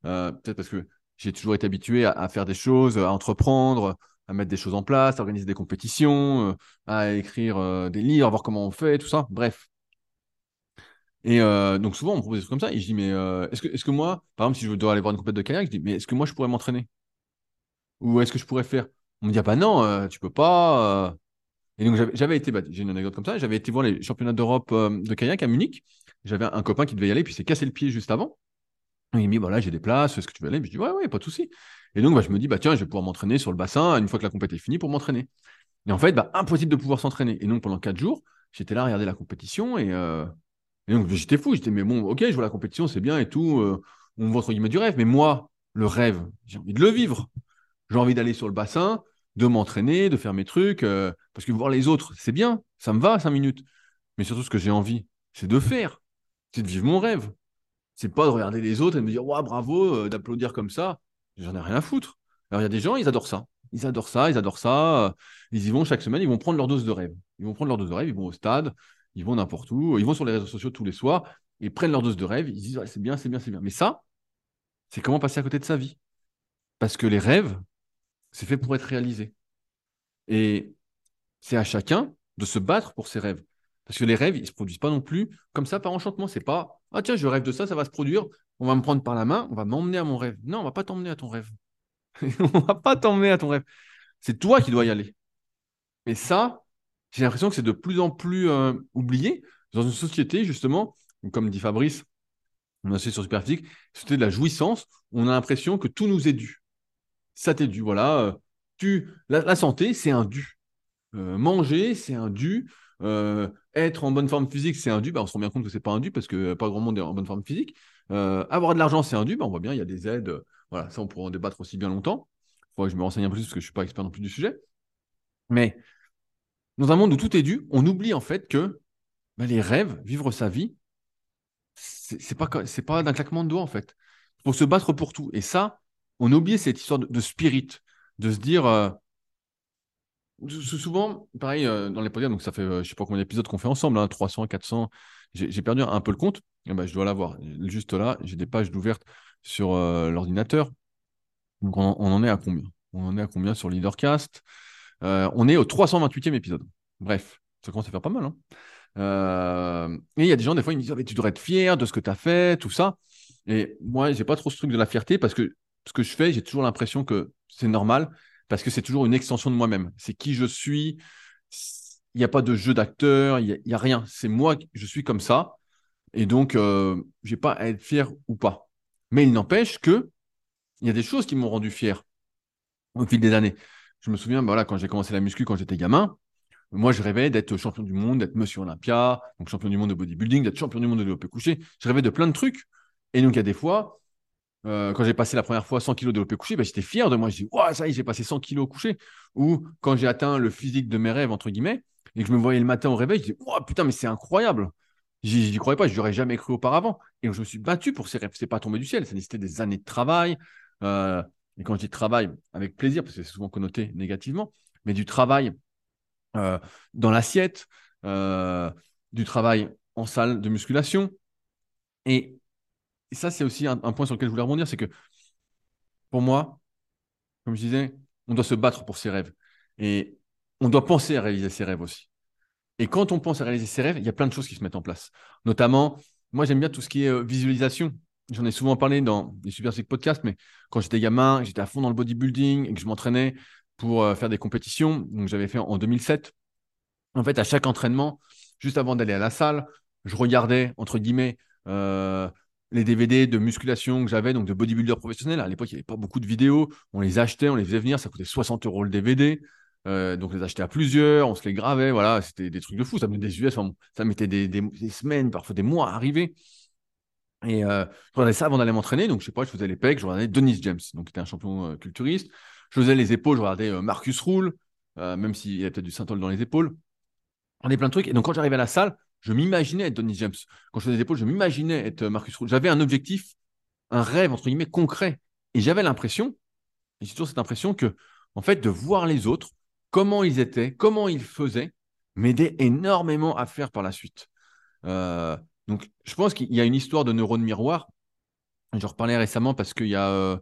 Euh, peut-être parce que j'ai toujours été habitué à, faire des choses, à entreprendre, à mettre des choses en place, à organiser des compétitions, euh, à écrire euh, des livres, à voir comment on fait, tout ça. Bref. Et euh, donc souvent, on me propose des trucs comme ça. Et je dis, mais est-ce que, est que moi, par exemple, si je dois aller voir une compétition de kayak, je dis, mais est-ce que moi, je pourrais m'entraîner? Ou est-ce que je pourrais faire? On me dit, ah bah non, tu peux pas. Et donc j'avais été, bah, j'ai une anecdote comme ça, j'avais été voir les championnats d'Europe de kayak à Munich. J'avais un copain qui devait y aller, puis s'est cassé le pied juste avant. Il me dit, voilà, j'ai des places, est-ce que tu veux aller? Je dis, ouais, ouais, pas de souci. Et donc, bah, je me dis, bah, tiens, je vais pouvoir m'entraîner sur le bassin une fois que la compétition est finie pour m'entraîner. Et en fait, bah, impossible de pouvoir s'entraîner. Et donc, pendant quatre jours, j'étais là à regarder la compétition et, euh, donc j'étais fou. J'étais, mais bon, ok, je vois la compétition, c'est bien et tout. Euh, on voit entre guillemets du rêve. Mais moi, le rêve, j'ai envie de le vivre. J'ai envie d'aller sur le bassin, de m'entraîner, de faire mes trucs. Euh, parce que voir les autres, c'est bien, ça me va cinq minutes. Mais surtout, ce que j'ai envie, c'est de faire. C'est de vivre mon rêve. C'est pas de regarder les autres et de me dire, bravo, d'applaudir comme ça. J'en ai rien à foutre. Alors, il y a des gens, ils adorent ça. Ils adorent ça, ils adorent ça. Ils y vont chaque semaine, ils vont prendre leur dose de rêve. Ils vont prendre leur dose de rêve, ils vont au stade, ils vont n'importe où, ils vont sur les réseaux sociaux tous les soirs, ils prennent leur dose de rêve, ils disent c'est bien, c'est bien, c'est bien. Mais ça, c'est comment passer à côté de sa vie. Parce que les rêves, c'est fait pour être réalisé. Et c'est à chacun de se battre pour ses rêves. Parce que les rêves, ils ne se produisent pas non plus comme ça par enchantement. C'est pas ah tiens, je rêve de ça, ça va se produire. On va me prendre par la main, on va m'emmener à mon rêve. Non, on va pas t'emmener à ton rêve. on va pas t'emmener à ton rêve. C'est toi qui dois y aller. Et ça, j'ai l'impression que c'est de plus en plus euh, oublié dans une société, justement, comme dit Fabrice, on a sur Superphysique, c'était de la jouissance. On a l'impression que tout nous est dû. Ça t'est dû. Voilà. Euh, tu, la, santé, c'est un dû. Euh, manger, c'est un dû. Être en bonne forme physique, c'est un. Bah, on se rend bien compte que c'est pas un parce que pas grand monde est en bonne forme physique. avoir de l'argent, c'est un. Bah, on voit bien, il y a des aides. voilà, ça, on pourra en débattre aussi bien longtemps. Il je me renseigne un peu plus parce que je ne suis pas expert non plus du sujet. Mais dans un monde où tout est dû, on oublie en fait que bah, les rêves, vivre sa vie, c'est pas, pas d'un claquement de doigts en fait. Faut se battre pour tout. Et ça, on oublie cette histoire de, spirit, de se dire. Euh, souvent, pareil, euh, dans les podiums, donc ça fait, euh, je sais pas combien d'épisodes qu'on fait ensemble, 300, hein, 400, j'ai perdu un peu le compte. ben, je dois l'avoir. Juste là, j'ai des pages d'ouvertes sur l'ordinateur. Donc on, en est à combien? On en est à combien sur Leadercast? Euh, On est au 328e épisode. Bref, ça commence à faire pas mal. Hein. Euh, et il y a des gens, des fois, ils me disent ah, Tu devrais être fier de ce que tu as fait, tout ça. Et moi, j'ai pas trop ce truc de la fierté parce que ce que je fais, j'ai toujours l'impression que c'est normal parce que c'est toujours une extension de moi-même. C'est qui je suis. Il n'y a pas de jeu d'acteur, il n'y a, rien. C'est moi, je suis comme ça. Et donc, euh, je n'ai pas à être fier ou pas. Mais il n'empêche que il y a des choses qui m'ont rendu fier au fil des années. Je me souviens, bah voilà, quand j'ai commencé la muscu, quand j'étais gamin, moi, je rêvais d'être champion du monde, d'être monsieur Olympia, donc champion du monde de bodybuilding, d'être champion du monde de développé couché. Je rêvais de plein de trucs. Et donc, il y a des fois, euh, quand j'ai passé la première fois 100 kg développé couché, bah, j'étais fier de moi. Je dis, ouais, ça y est, j'ai passé 100 kg couché. Ou quand j'ai atteint le physique de mes rêves, entre guillemets, et que je me voyais le matin au réveil, je dis, oh putain, mais c'est incroyable. J'y croyais pas, je n'aurais jamais cru auparavant. Et je me suis battu pour ces rêves. C'est pas tombé du ciel, ça nécessitait des années de travail, euh, et quand je dis travail, avec plaisir, parce que c'est souvent connoté négativement, mais du travail euh, dans l'assiette, du travail en salle de musculation. Et, ça, c'est aussi un, point sur lequel je voulais rebondir, c'est que pour moi, comme je disais, on doit se battre pour ses rêves. Et on doit penser à réaliser ses rêves aussi. Et quand on pense à réaliser ses rêves, il y a plein de choses qui se mettent en place. Notamment, moi, j'aime bien tout ce qui est visualisation. J'en ai souvent parlé dans les Super Sick Podcasts, mais quand j'étais gamin, j'étais à fond dans le bodybuilding et que je m'entraînais pour euh, faire des compétitions. Donc, j'avais fait en 2007. En fait, à chaque entraînement, juste avant d'aller à la salle, je regardais, entre guillemets, euh, les DVD de musculation que j'avais, donc de bodybuilder professionnel. À l'époque, il n'y avait pas beaucoup de vidéos. On les achetait, on les faisait venir. Ça coûtait 60 euros le DVD. Euh, donc, on les achetait à plusieurs, on se les gravait. Voilà, c'était des trucs de fou. Ça mettait des US, ça mettait des, semaines, parfois des mois à arriver. Et euh, je regardais ça avant d'aller m'entraîner. Donc, je sais pas, je faisais les pecs, je regardais Denis James, donc qui était un champion euh, culturiste. Je faisais les épaules, je regardais Marcus Roule, même s'il y avait peut-être du synthol dans les épaules. On est plein de trucs. Et donc, quand j'arrivais à la salle, je m'imaginais être Denis James. Quand je faisais les épaules, je m'imaginais être Marcus Roule. J'avais un objectif, un rêve, entre guillemets, concret. Et j'avais l'impression, et j'ai toujours cette impression que, en fait, de voir les autres, comment ils étaient, comment ils faisaient, m'aidait énormément à faire par la suite. Euh, donc, je pense qu'il y a une histoire de neurones miroirs. J'en reparlais récemment parce qu'il y a, euh,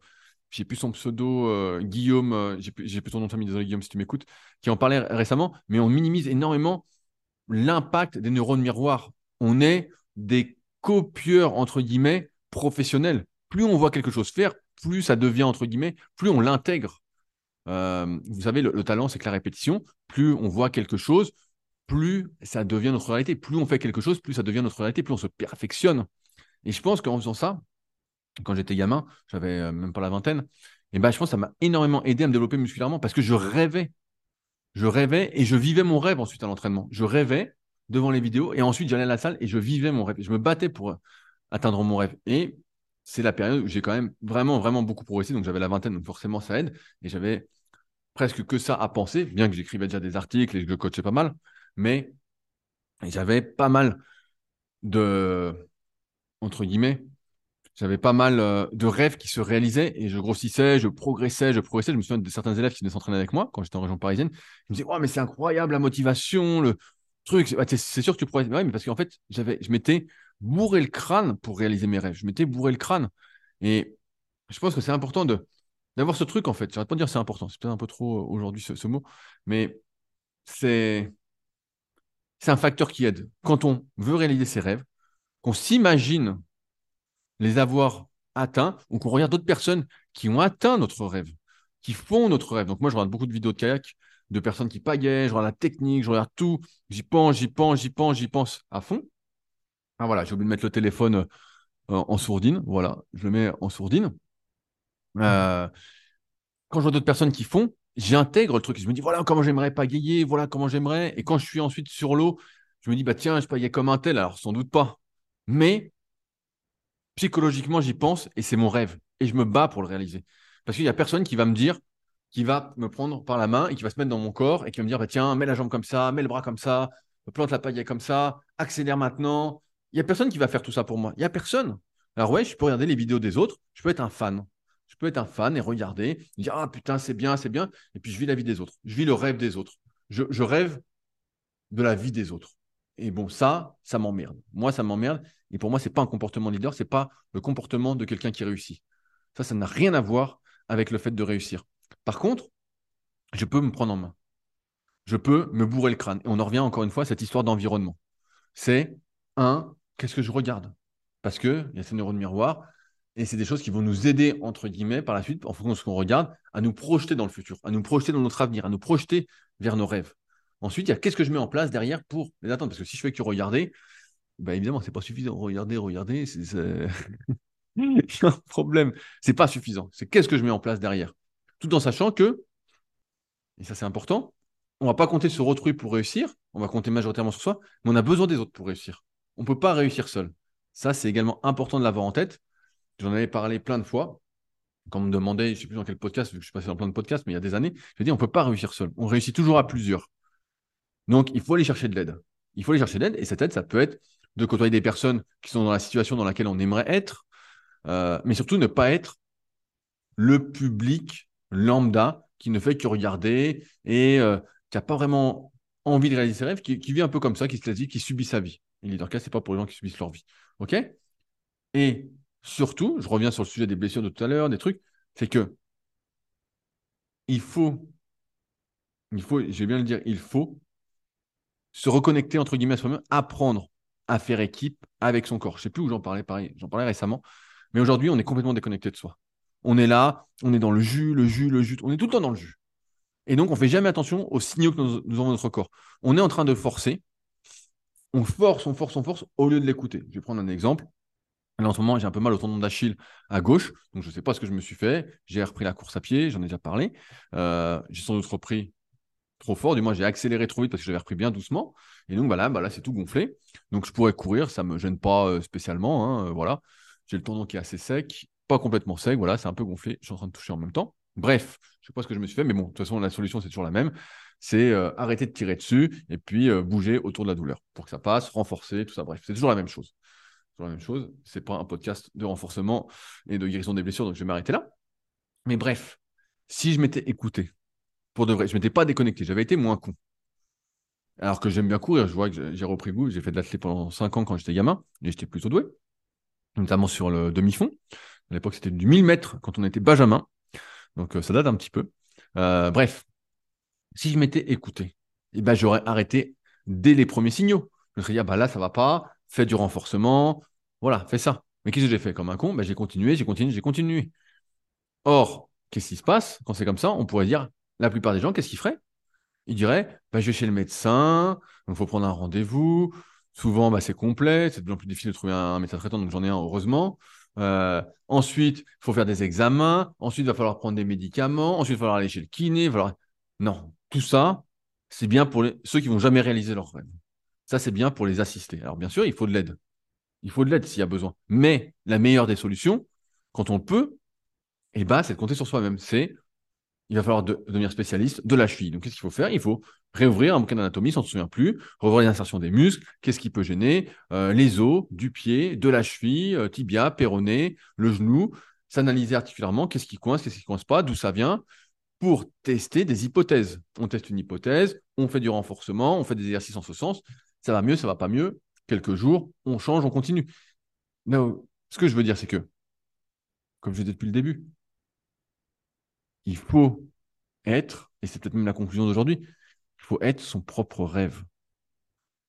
j'ai plus son pseudo, euh, Guillaume, euh, j'ai plus, plus ton nom de famille, désolé Guillaume si tu m'écoutes, qui en parlait récemment, mais on minimise énormément l'impact des neurones miroirs. On est des copieurs, entre guillemets, professionnels. Plus on voit quelque chose faire, plus ça devient, entre guillemets, plus on l'intègre. vous savez, le talent, c'est que la répétition, plus on voit quelque chose, plus ça devient notre réalité. Plus on fait quelque chose, plus ça devient notre réalité, plus on se perfectionne. Et je pense qu'en faisant ça, quand j'étais gamin, j'avais même pas la vingtaine. Et ben, je pense que ça m'a énormément aidé à me développer musculairement parce que je rêvais. Je rêvais et je vivais mon rêve ensuite à l'entraînement. Je rêvais devant les vidéos et ensuite j'allais à la salle et je vivais mon rêve. Je me battais pour atteindre mon rêve. Et c'est la période où j'ai quand même vraiment, vraiment beaucoup progressé. Donc j'avais la vingtaine, donc forcément ça aide. Et j'avais presque que ça à penser, bien que j'écrivais déjà des articles et que je coachais pas mal. Mais j'avais pas mal de, entre guillemets, j'avais pas mal euh, de rêves qui se réalisaient et je grossissais, je progressais, je progressais. Je me souviens de certains élèves qui venaient s'entraîner avec moi quand j'étais en région parisienne. Ils me disaient, oh, mais c'est incroyable la motivation, le truc. C'est sûr que tu pourrais. Ouais, mais parce qu'en fait, j'avais, je m'étais bourré le crâne pour réaliser mes rêves. Je m'étais bourré le crâne. Et je pense que c'est important de, d'avoir ce truc, en fait. J'arrête pas de dire c'est important. C'est peut-être un peu trop euh, aujourd'hui ce, ce mot. Mais c'est, c'est un facteur qui aide. Quand on veut réaliser ses rêves, qu'on s'imagine les avoir atteints ou qu'on regarde d'autres personnes qui ont atteint notre rêve, qui font notre rêve. Donc moi, je regarde beaucoup de vidéos de kayak de personnes qui pagaient, je regarde la technique, je regarde tout, j'y pense, j'y pense, j'y pense, j'y pense à fond. Ah voilà, j'ai oublié de mettre le téléphone euh, en sourdine. Voilà, je le mets en sourdine. Euh, quand je vois d'autres personnes qui font, j'intègre le truc. Je me dis, voilà comment j'aimerais pagayer, voilà comment j'aimerais. Et quand je suis ensuite sur l'eau, je me dis, bah tiens, je pagais comme un tel. Alors, sans doute pas. Mais psychologiquement, j'y pense et c'est mon rêve. Et je me bats pour le réaliser. Parce qu'il n'y a personne qui va me dire, qui va me prendre par la main et qui va se mettre dans mon corps et qui va me dire, bah, tiens, mets la jambe comme ça, mets le bras comme ça, plante la paille comme ça, accélère maintenant. Il n'y a personne qui va faire tout ça pour moi. Il n'y a personne. Alors ouais, je peux regarder les vidéos des autres, je peux être un fan. Je peux être un fan et regarder, dire, ah putain, c'est bien, c'est bien. Et puis je vis la vie des autres. Je vis le rêve des autres. Je rêve de la vie des autres. Et bon, ça, ça m'emmerde. Moi, ça m'emmerde. Et pour moi, ce n'est pas un comportement leader, ce n'est pas le comportement de quelqu'un qui réussit. Ça, ça n'a rien à voir avec le fait de réussir. Par contre, je peux me prendre en main. Je peux me bourrer le crâne. Et on en revient encore une fois à cette histoire d'environnement. C'est un, qu'est-ce que je regarde? Parce qu'il y a ces neurones miroirs. Et c'est des choses qui vont nous aider, entre guillemets, par la suite, en fonction de ce qu'on regarde, à nous projeter dans le futur, à nous projeter dans notre avenir, à nous projeter vers nos rêves. Ensuite, il y a qu'est-ce que je mets en place derrière pour les attendre. Parce que si je fais que regarder, bah évidemment, c'est pas suffisant. Regardez, regardez, c'est un problème. C'est pas suffisant. C'est qu'est-ce que je mets en place derrière? Tout en sachant que, et ça c'est important, on va pas compter sur autrui pour réussir, on va compter majoritairement sur soi, mais on a besoin des autres pour réussir. On peut pas réussir seul. Ça, c'est également important de l'avoir en tête. J'en avais parlé plein de fois. Quand on me demandait, je ne sais plus dans quel podcast, vu que je suis passé dans plein de podcasts, mais il y a des années, je dit on ne peut pas réussir seul. On réussit toujours à plusieurs. Donc, il faut aller chercher de l'aide. Il faut aller chercher de l'aide. Et cette aide, ça peut être de côtoyer des personnes qui sont dans la situation dans laquelle on aimerait être, euh, mais surtout ne pas être le public lambda qui ne fait que regarder et euh, qui n'a pas vraiment envie de réaliser ses rêves, qui, vit un peu comme ça, qui se laisse qui subit sa vie. Et leader c'est pas pour les gens qui subissent leur vie. OK? Et surtout, je reviens sur le sujet des blessures de tout à l'heure, des trucs, c'est que il faut, il faut, je vais bien le dire, il faut se reconnecter entre guillemets à soi-même, apprendre à faire équipe avec son corps. Je sais plus où j'en parlais, pareil, j'en parlais récemment, mais aujourd'hui, on est complètement déconnecté de soi. On est là, on est dans le jus, le jus, le jus, on est tout le temps dans le jus. Et donc, on fait jamais attention aux signaux que nous, avons dans notre corps. On est en train de forcer, on force, on force, on force, au lieu de l'écouter. Je vais prendre un exemple. En ce moment, j'ai un peu mal au tendon d'Achille à gauche, donc je ne sais pas ce que je me suis fait. J'ai repris la course à pied, j'en ai déjà parlé. Euh, j'ai sans doute repris trop fort. Du moins, j'ai accéléré trop vite parce que j'avais repris bien doucement. Et donc, bah là, bah là c'est tout gonflé. Donc, je pourrais courir, ça ne me gêne pas euh, spécialement. Hein, euh, voilà. J'ai le tendon qui est assez sec, pas complètement sec. Voilà, c'est un peu gonflé. Je suis en train de toucher en même temps. Bref, je ne sais pas ce que je me suis fait, mais bon, de toute façon, la solution, c'est toujours la même. C'est euh, arrêter de tirer dessus et puis bouger autour de la douleur pour que ça passe, renforcer, tout ça. Bref, c'est toujours la même chose. Toujours la même chose. C'est pas un podcast de renforcement et de guérison des blessures, donc je vais m'arrêter là. Mais bref, si je m'étais écouté, pour de vrai. Je ne m'étais pas déconnecté, j'avais été moins con. Alors que j'aime bien courir, je vois que j'ai repris goût. J'ai fait de l'athlète pendant 5 ans quand j'étais gamin, et j'étais plutôt doué, notamment sur le demi-fond. À l'époque, c'était du 1000 mètres quand on était Benjamin. Donc, euh, ça date un petit peu. Euh, bref, si je m'étais écouté, eh ben, j'aurais arrêté dès les premiers signaux. Je me serais dit, ah, bah là, ça va pas, fais du renforcement, voilà, fais ça. Mais qu'est-ce que j'ai fait? Comme un con ben, J'ai continué, j'ai continué, j'ai continué. Or, qu'est-ce qui se passe? Quand c'est comme ça On pourrait dire, la plupart des gens, qu'est-ce qu'ils feraient? Ils diraient bah, Je vais chez le médecin, il faut prendre un rendez-vous. Souvent, bah, c'est complet, c'est de plus en plus difficile de trouver un, médecin traitant, donc j'en ai un, heureusement. Euh, ensuite, il faut faire des examens. Ensuite, il va falloir prendre des médicaments. Ensuite, il va falloir aller chez le kiné. Non, tout ça, c'est bien pour ceux qui vont jamais réaliser leur rêve. Ça, c'est bien pour les assister. Alors, bien sûr, il faut de l'aide. Il faut de l'aide s'il y a besoin. Mais la meilleure des solutions, quand on peut, eh ben, c'est de compter sur soi-même. C'est, il va falloir devenir spécialiste de la cheville. Donc, qu'est-ce qu'il faut faire? Il faut réouvrir un bouquin d'anatomie, on se souvient plus, revoir les insertions des muscles, qu'est-ce qui peut gêner, euh, les os du pied, de la cheville, euh, tibia, péroné, le genou, s'analyser articulairement, qu'est-ce qui coince, qu'est-ce qui coince pas, d'où ça vient, pour tester des hypothèses. On teste une hypothèse, on fait du renforcement, on fait des exercices en ce sens, ça va mieux, ça va pas mieux, quelques jours, on change, on continue. Mais ce que je veux dire, c'est que, comme je dit depuis le début, il faut être, et c'est peut-être même la conclusion d'aujourd'hui, il faut être son propre rêve.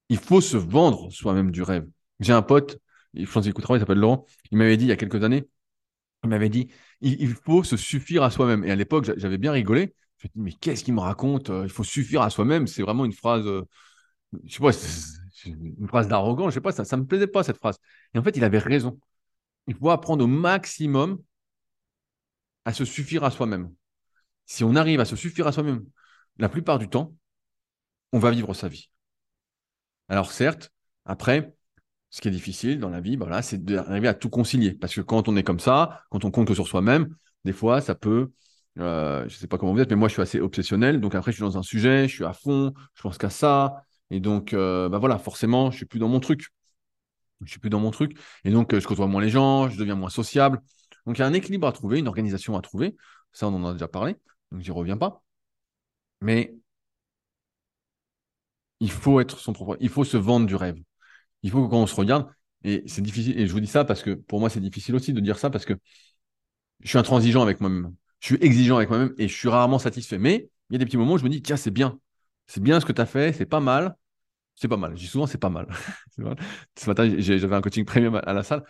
Il faut se vendre soi-même du rêve. J'ai un pote, je il s'appelle Laurent, il m'avait dit il y a quelques années, il m'avait dit il, faut se suffire à soi-même. Et à l'époque, j'avais bien rigolé. Je me dit mais qu'est-ce qu'il me raconte Il faut suffire à soi-même. C'est vraiment une phrase, euh, je sais pas, une phrase d'arrogant, je sais pas, ça, ça me plaisait pas cette phrase. Et en fait, il avait raison. Il faut apprendre au maximum à se suffire à soi-même. Si on arrive à se suffire à soi-même la plupart du temps, on va vivre sa vie. Alors certes, après, ce qui est difficile dans la vie, voilà, c'est d'arriver à tout concilier. Parce que quand on est comme ça, quand on compte que sur soi-même, des fois, ça peut, euh, je ne sais pas comment vous êtes, mais moi, je suis assez obsessionnel. Donc après, je suis dans un sujet, je suis à fond, je pense qu'à ça. Et donc, euh, bah voilà, forcément, je suis plus dans mon truc. Je suis plus dans mon truc. Et donc, euh, je côtoie moins les gens, je deviens moins sociable. Donc, il y a un équilibre à trouver, une organisation à trouver. Ça, on en a déjà parlé. Donc, j'y reviens pas. Mais il faut être son propre. Il faut se vendre du rêve. Il faut que quand on se regarde, et c'est difficile, et je vous dis ça parce que pour moi, c'est difficile aussi de dire ça parce que je suis intransigeant avec moi-même. Je suis exigeant avec moi-même et je suis rarement satisfait. Mais il y a des petits moments où je me dis, tiens, c'est bien. C'est bien ce que tu as fait, c'est pas mal. C'est pas mal. Je dis souvent, c'est pas mal. Ce matin, j'avais un coaching premium à la salle.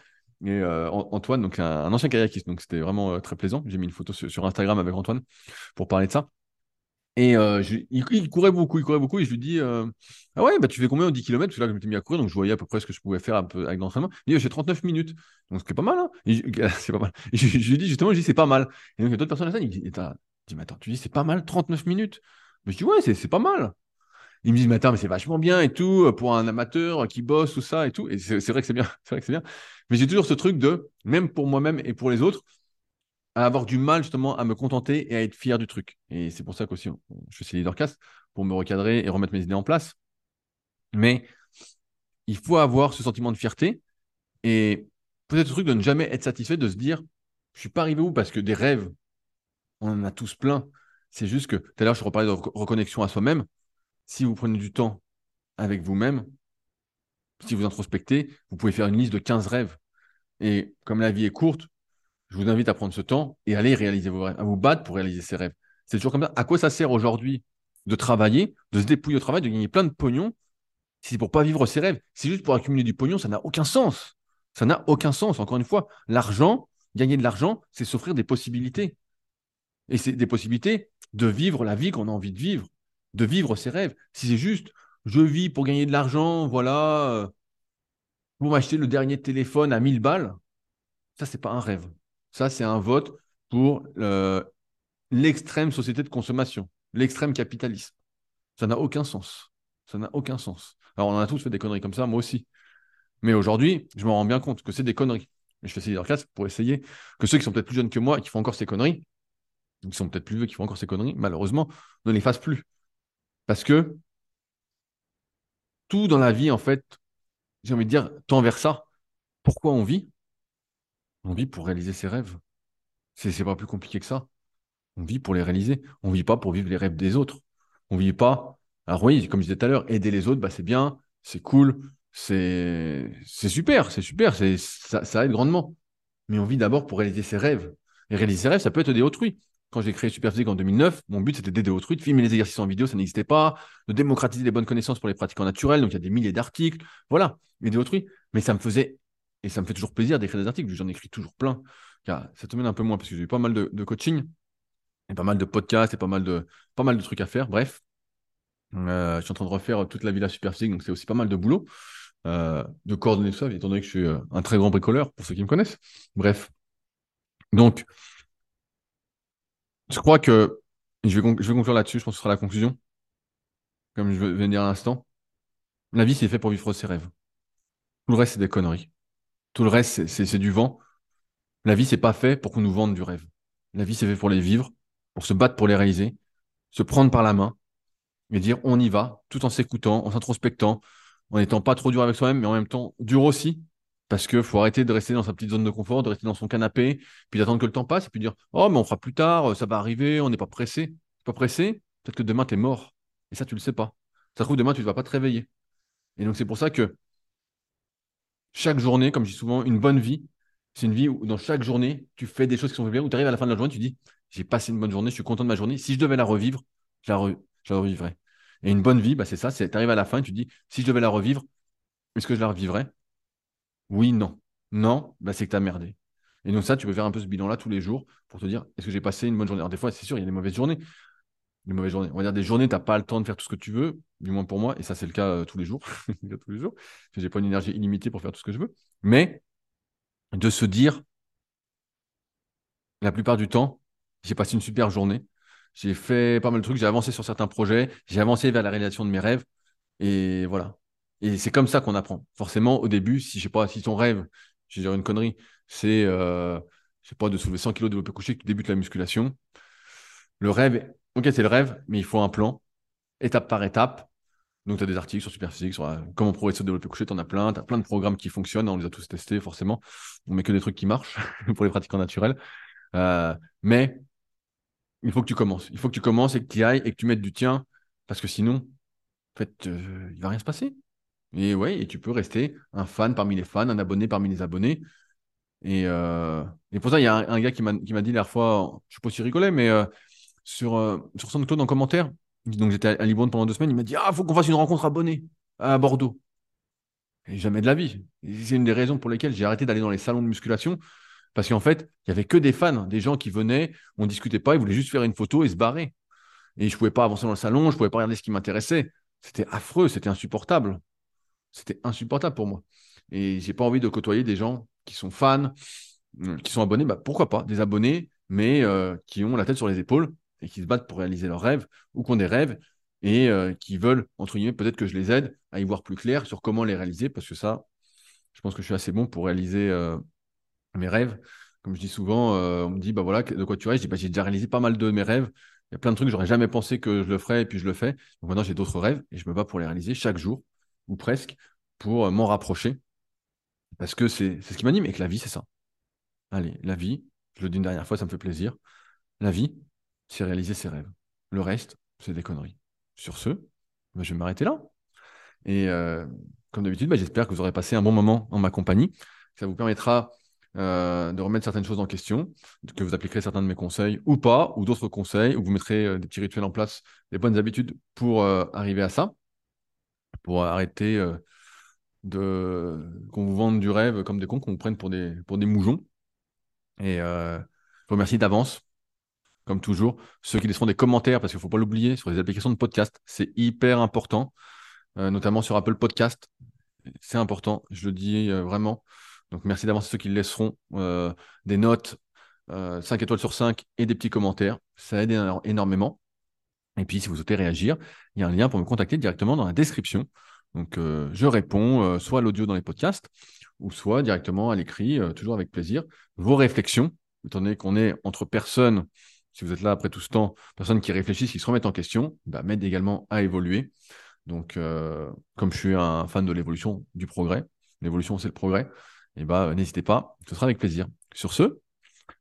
Et euh, Antoine, donc un, ancien kayakiste, donc c'était vraiment euh, très plaisant. J'ai mis une photo sur, Instagram avec Antoine pour parler de ça. Et euh, il, courait beaucoup, il courait beaucoup, et je lui dis Ah ouais, bah, tu fais combien au 10 km Parce que là, je m'étais mis à courir, donc je voyais à peu près ce que je pouvais faire avec l'entraînement. Il dit J'ai 39 minutes. Donc c'est pas mal, hein C'est pas mal. Et je, lui dis justement, je dis C'est pas mal. Et donc il y a d'autres personnes à salle, il me dit, attends, tu dis C'est pas mal, 39 minutes Mais je dis Ouais, c'est pas mal. Il me dit, mais attends, mais c'est vachement bien et tout, pour un amateur qui bosse, tout ça et tout. Et c'est vrai que c'est bien, c'est vrai que c'est bien. Mais j'ai toujours ce truc de, même pour moi-même et pour les autres, à avoir du mal justement à me contenter et à être fier du truc. Et c'est pour ça qu'aussi, je fais ces leadercast pour me recadrer et remettre mes idées en place. Mais il faut avoir ce sentiment de fierté et peut-être ce truc de ne jamais être satisfait, de se dire, je suis pas arrivé où parce que des rêves, on en a tous plein. C'est juste que tout à l'heure, je reparlais de reconnexion à soi-même si vous prenez du temps avec vous-même, si vous introspectez, vous pouvez faire une liste de 15 rêves. Et comme la vie est courte, je vous invite à prendre ce temps et aller réaliser vos rêves, à vous battre pour réaliser ces rêves. C'est toujours comme ça. À quoi ça sert aujourd'hui de travailler, de se dépouiller au travail, de gagner plein de pognon si c'est pour pas vivre ses rêves? C'est juste pour accumuler du pognon, ça n'a aucun sens. Ça n'a aucun sens. Encore une fois, l'argent, gagner de l'argent, c'est s'offrir des possibilités. Et c'est des possibilités de vivre la vie qu'on a envie de vivre de vivre ses rêves. Si c'est juste, je vis pour gagner de l'argent, voilà, euh, pour m'acheter le dernier téléphone à 1000 balles, ça, c'est pas un rêve. Ça, c'est un vote pour euh, l'extrême société de consommation, l'extrême capitalisme. Ça n'a aucun sens. Ça n'a aucun sens. Alors, on en a tous fait des conneries comme ça, moi aussi. Mais aujourd'hui, je me rends bien compte que c'est des conneries. Je fais ces classe pour essayer que ceux qui sont peut-être plus jeunes que moi et qui font encore ces conneries, qui sont peut-être plus vieux qui font encore ces conneries, malheureusement, ne les fassent plus. Parce que tout dans la vie, en fait, j'ai envie de dire, tend vers ça. Pourquoi on vit? On vit pour réaliser ses rêves. C'est pas plus compliqué que ça. On vit pour les réaliser. On vit pas pour vivre les rêves des autres. On vit pas. Alors oui, comme je disais tout à l'heure, aider les autres, bah, c'est bien, c'est cool, c'est super, c'est super, ça, ça aide grandement. Mais on vit d'abord pour réaliser ses rêves. Et réaliser ses rêves, ça peut être aider autrui quand j'ai créé Superphysique en 2009, mon but c'était d'aider autrui, de filmer les exercices en vidéo, ça n'existait pas, de démocratiser les bonnes connaissances pour les pratiquants naturels, donc il y a des milliers d'articles, voilà, aider autrui. Mais ça me faisait, et ça me fait toujours plaisir d'écrire des articles, j'en écris toujours plein. Cette semaine un peu moins parce que j'ai eu pas mal de, coaching, et pas mal de podcasts, et pas mal de, pas mal de trucs à faire, bref. Euh, je suis en train de refaire toute la villa Superphysique, donc c'est aussi pas mal de boulot. euh, de coordonner tout ça, étant donné que je suis euh, un très grand bricoleur, pour ceux qui me connaissent. Bref. Donc, je crois que je vais, conclure là-dessus, je pense que ce sera la conclusion, comme je viens de dire à l'instant. La vie, c'est fait pour vivre ses rêves. Tout le reste, c'est des conneries. Tout le reste, c'est du vent. La vie, c'est pas fait pour qu'on nous vende du rêve. La vie, c'est fait pour les vivre, pour se battre pour les réaliser, se prendre par la main et dire on y va, tout en s'écoutant, en s'introspectant, en n'étant pas trop dur avec soi-même, mais en même temps dur aussi, parce qu'il faut arrêter de rester dans sa petite zone de confort, de rester dans son canapé, puis d'attendre que le temps passe, et puis dire oh mais on fera plus tard, ça va arriver, on n'est pas pressé. Pas pressé, peut-être que demain tu es mort. Et ça, tu le sais pas. Ça se trouve, demain, tu ne vas pas te réveiller. Et donc, c'est pour ça que chaque journée, comme je dis souvent, une bonne vie, c'est une vie où dans chaque journée, tu fais des choses qui sont bien, où tu arrives à la fin de la journée, tu dis, j'ai passé une bonne journée, je suis content de ma journée. Si je devais la revivre, je la, revivrais. Et une bonne vie, bah, c'est ça, tu arrives à la fin et tu dis, si je devais la revivre, est-ce que je la revivrais? Oui, non. Non, bah, c'est que tu as merdé. Et donc ça, tu peux faire un peu ce bilan-là tous les jours pour te dire, est-ce que j'ai passé une bonne journée? Alors des fois, c'est sûr, il y a des mauvaises journées. Des mauvaises journées. On va dire des journées, tu n'as pas le temps de faire tout ce que tu veux, du moins pour moi, et ça c'est le cas euh, tous les jours. tous les jours. Je n'ai pas une énergie illimitée pour faire tout ce que je veux. Mais de se dire, la plupart du temps, j'ai passé une super journée. J'ai fait pas mal de trucs, j'ai avancé sur certains projets, j'ai avancé vers la réalisation de mes rêves. Et voilà. Et c'est comme ça qu'on apprend. Forcément, au début, si je sais pas, si ton rêve, je vais dire une connerie, c'est, euh, pas, de soulever 100 kg de développé couché, que tu débutes la musculation. Le rêve, ok, c'est le rêve, mais il faut un plan, étape par étape. Donc, tu as des articles sur Superphysique, sur euh, comment progresser au développé couché, tu en as plein. Tu as plein de programmes qui fonctionnent, on les a tous testés, forcément. On met que des trucs qui marchent pour les pratiquants naturels. Euh, mais il faut que tu commences. Il faut que tu commences et que tu ailles et que tu mettes du tien, parce que sinon, en fait, euh, il va rien se passer. Et ouais, et tu peux rester un fan parmi les fans, un abonné parmi les abonnés. Et, pour ça, il y a un, gars qui m'a dit la dernière fois, je sais pas si rigolait, mais sur, sur SoundCloud en commentaire, donc j'étais à Libourne pendant deux semaines, il m'a dit Ah, faut qu'on fasse une rencontre abonnée à Bordeaux. Jamais de la vie. C'est une des raisons pour lesquelles j'ai arrêté d'aller dans les salons de musculation. Parce qu'en fait, il n'y avait que des fans, des gens qui venaient, on ne discutait pas, ils voulaient juste faire une photo et se barrer. Et je ne pouvais pas avancer dans le salon, je ne pouvais pas regarder ce qui m'intéressait. C'était affreux, c'était insupportable. C'était insupportable pour moi. Et j'ai pas envie de côtoyer des gens qui sont fans, euh, qui sont abonnés. Bah, pourquoi pas Des abonnés, mais euh, qui ont la tête sur les épaules et qui se battent pour réaliser leurs rêves ou qui ont des rêves et euh, qui veulent, entre guillemets, peut-être que je les aide à y voir plus clair sur comment les réaliser parce que ça, je pense que je suis assez bon pour réaliser mes rêves. Comme je dis souvent, on me dit, bah voilà, de quoi tu rêves? Je dis, bah, j'ai déjà réalisé pas mal de mes rêves. Il y a plein de trucs, j'aurais jamais pensé que je le ferais et puis je le fais. Maintenant, j'ai d'autres rêves et je me bats pour les réaliser chaque jour ou presque pour m'en rapprocher parce que c'est ce qui m'anime et que la vie, c'est ça. Allez, la vie, je le dis une dernière fois, ça me fait plaisir. La vie, c'est réaliser ses rêves. Le reste, c'est des conneries. Sur ce, bah, je vais m'arrêter là. Et euh, comme d'habitude, bah, j'espère que vous aurez passé un bon moment en ma compagnie. Ça vous permettra euh, de remettre certaines choses en question, que vous appliquerez certains de mes conseils ou pas, ou d'autres conseils, ou vous mettrez euh, des petits rituels en place, des bonnes habitudes pour arriver à ça, pour arrêter de qu'on vous vende du rêve comme des cons, qu'on vous prenne pour des, pour moujons. Et je vous remercie d'avance comme toujours. Ceux qui laisseront des commentaires, parce qu'il ne faut pas l'oublier, sur les applications de podcast, c'est hyper important, euh, notamment sur Apple Podcast. C'est important, je le dis euh, vraiment. Donc merci d'avance à ceux qui laisseront euh, des notes 5 étoiles sur 5 et des petits commentaires. Ça aide énormément. Et puis, si vous souhaitez réagir, il y a un lien pour me contacter directement dans la description. Donc, je réponds soit à l'audio dans les podcasts, ou soit directement à l'écrit, toujours avec plaisir. Vos réflexions, étant donné qu'on est entre personnes si vous êtes là après tout ce temps, personnes qui réfléchissent, qui se remettent en question, bah, m'aident également à évoluer. Donc, euh, comme je suis un fan de l'évolution, du progrès, l'évolution c'est le progrès, et eh bah, n'hésitez pas, ce sera avec plaisir. Sur ce,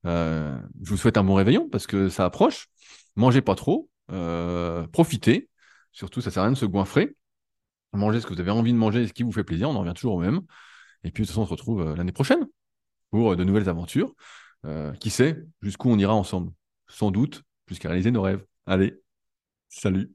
euh, je vous souhaite un bon réveillon parce que ça approche. Mangez pas trop, euh, profitez. Surtout, ça sert à rien de se goinfrer. Mangez ce que vous avez envie de manger, ce qui vous fait plaisir. On en revient toujours au même. Et puis, de toute façon, on se retrouve l'année prochaine pour de nouvelles aventures. qui sait jusqu'où on ira ensemble? Sans doute, jusqu'à réaliser nos rêves. Allez, salut